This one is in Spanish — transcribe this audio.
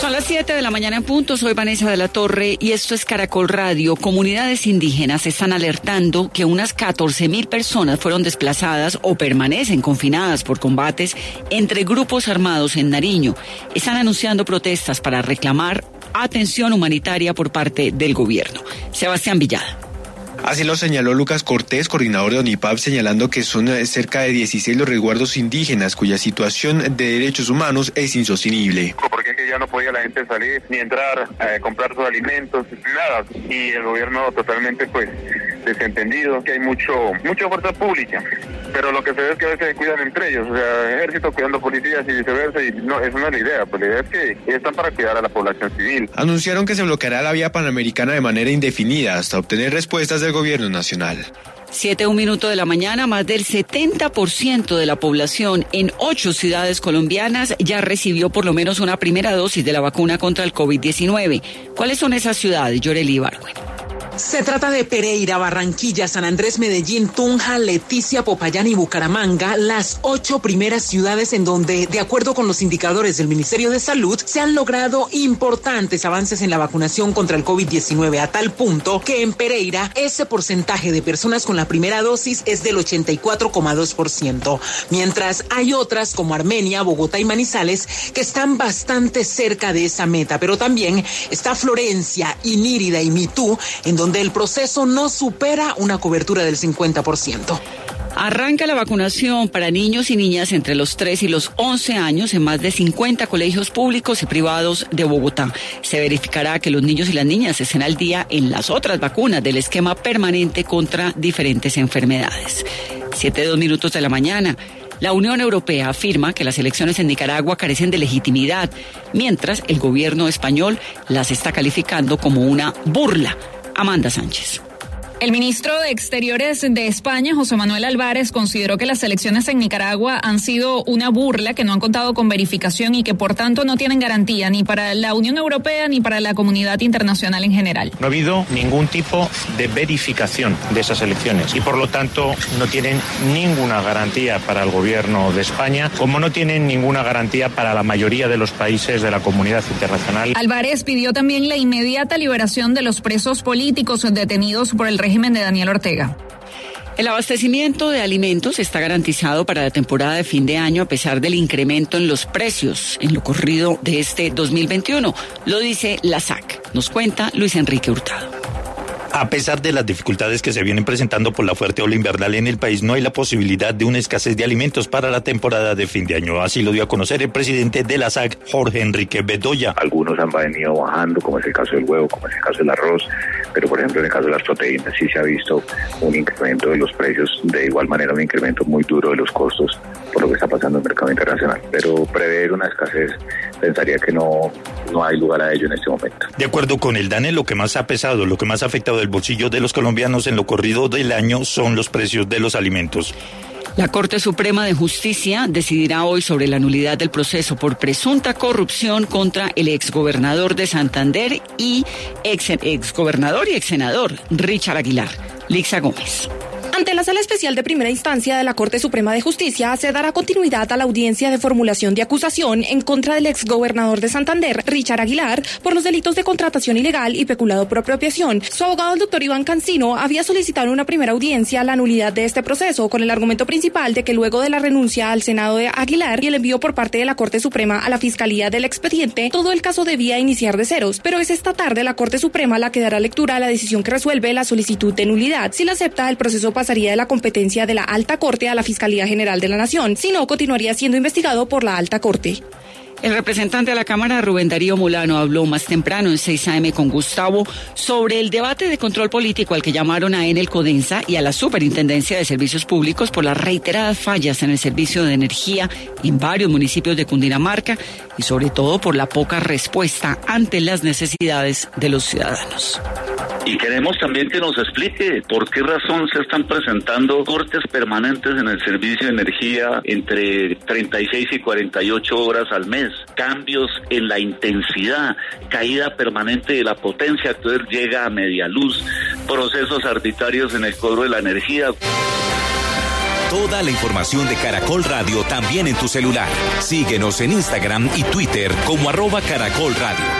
Son las 7 de la mañana en punto, soy Vanessa de la Torre y esto es Caracol Radio. Comunidades indígenas están alertando que unas 14 mil personas fueron desplazadas o permanecen confinadas por combates entre grupos armados en Nariño. Están anunciando protestas para reclamar atención humanitaria por parte del gobierno. Sebastián Villada. Así lo señaló Lucas Cortés, coordinador de ONIPAP, señalando que son eh, cerca de 16 los resguardos indígenas cuya situación de derechos humanos es insostenible. Ya no podía la gente salir ni entrar a comprar sus alimentos, nada. Y el gobierno totalmente pues desentendido, que hay mucho mucha fuerza pública, pero lo que se ve es que a veces cuidan entre ellos, o sea, ejército cuidando policías y viceversa, y no, eso no es la idea, pues la idea es que están para cuidar a la población civil. Anunciaron que se bloqueará la vía panamericana de manera indefinida hasta obtener respuestas del gobierno nacional. Siete, un minuto de la mañana, más del 70% de la población en ocho ciudades colombianas ya recibió por lo menos una primera dosis de la vacuna contra el COVID-19. ¿Cuáles son esas ciudades, Yoreli Ibargüen? Se trata de Pereira, Barranquilla, San Andrés, Medellín, Tunja, Leticia, Popayán y Bucaramanga, las ocho primeras ciudades en donde, de acuerdo con los indicadores del Ministerio de Salud, se han logrado importantes avances en la vacunación contra el COVID-19 a tal punto que en Pereira ese porcentaje de personas con la primera dosis es del 84,2%, mientras hay otras como Armenia, Bogotá y Manizales que están bastante cerca de esa meta, pero también está Florencia, Inírida y Mitú en donde el proceso no supera una cobertura del 50%. Arranca la vacunación para niños y niñas entre los 3 y los 11 años en más de 50 colegios públicos y privados de Bogotá. Se verificará que los niños y las niñas estén al día en las otras vacunas del esquema permanente contra diferentes enfermedades. Siete dos minutos de la mañana. La Unión Europea afirma que las elecciones en Nicaragua carecen de legitimidad, mientras el gobierno español las está calificando como una burla. Amanda Sánchez. El ministro de Exteriores de España, José Manuel Álvarez, consideró que las elecciones en Nicaragua han sido una burla, que no han contado con verificación y que por tanto no tienen garantía ni para la Unión Europea ni para la comunidad internacional en general. No ha habido ningún tipo de verificación de esas elecciones y por lo tanto no tienen ninguna garantía para el gobierno de España, como no tienen ninguna garantía para la mayoría de los países de la comunidad internacional. Álvarez pidió también la inmediata liberación de los presos políticos detenidos por el régimen de Daniel Ortega. El abastecimiento de alimentos está garantizado para la temporada de fin de año a pesar del incremento en los precios en lo corrido de este 2021. Lo dice la SAC. Nos cuenta Luis Enrique Hurtado. A pesar de las dificultades que se vienen presentando por la fuerte ola invernal en el país, no hay la posibilidad de una escasez de alimentos para la temporada de fin de año. Así lo dio a conocer el presidente de la SAC, Jorge Enrique Bedoya. Algunos han venido bajando, como es el caso del huevo, como es el caso del arroz, pero por ejemplo en el caso de las proteínas sí se ha visto un incremento de los precios, de igual manera un incremento muy duro de los costos por lo que está pasando en el mercado internacional. Pero prever una escasez pensaría que no, no hay lugar a ello en este momento. De acuerdo con el DANE, lo que más ha pesado, lo que más ha afectado el bolsillo de los colombianos en lo corrido del año son los precios de los alimentos. La Corte Suprema de Justicia decidirá hoy sobre la nulidad del proceso por presunta corrupción contra el exgobernador de Santander y ex exgobernador y ex senador Richard Aguilar. Lixa Gómez. Ante la Sala Especial de Primera Instancia de la Corte Suprema de Justicia se dará continuidad a la audiencia de formulación de acusación en contra del exgobernador de Santander, Richard Aguilar, por los delitos de contratación ilegal y peculado por apropiación. Su abogado, el doctor Iván Cancino, había solicitado en una primera audiencia la nulidad de este proceso con el argumento principal de que luego de la renuncia al Senado de Aguilar y el envío por parte de la Corte Suprema a la Fiscalía del expediente, todo el caso debía iniciar de ceros. Pero es esta tarde la Corte Suprema la que dará lectura a la decisión que resuelve la solicitud de nulidad. Si la acepta, el proceso pasaría de la competencia de la Alta Corte a la Fiscalía General de la Nación, si no, continuaría siendo investigado por la Alta Corte. El representante de la Cámara, Rubén Darío Molano, habló más temprano en 6 AM con Gustavo sobre el debate de control político al que llamaron a Enel Codensa y a la Superintendencia de Servicios Públicos por las reiteradas fallas en el servicio de energía en varios municipios de Cundinamarca y sobre todo por la poca respuesta ante las necesidades de los ciudadanos. Y queremos también que nos explique por qué razón se están presentando cortes permanentes en el servicio de energía entre 36 y 48 horas al mes, cambios en la intensidad, caída permanente de la potencia, entonces llega a media luz, procesos arbitrarios en el cobro de la energía. Toda la información de Caracol Radio también en tu celular. Síguenos en Instagram y Twitter como arroba Caracol Radio.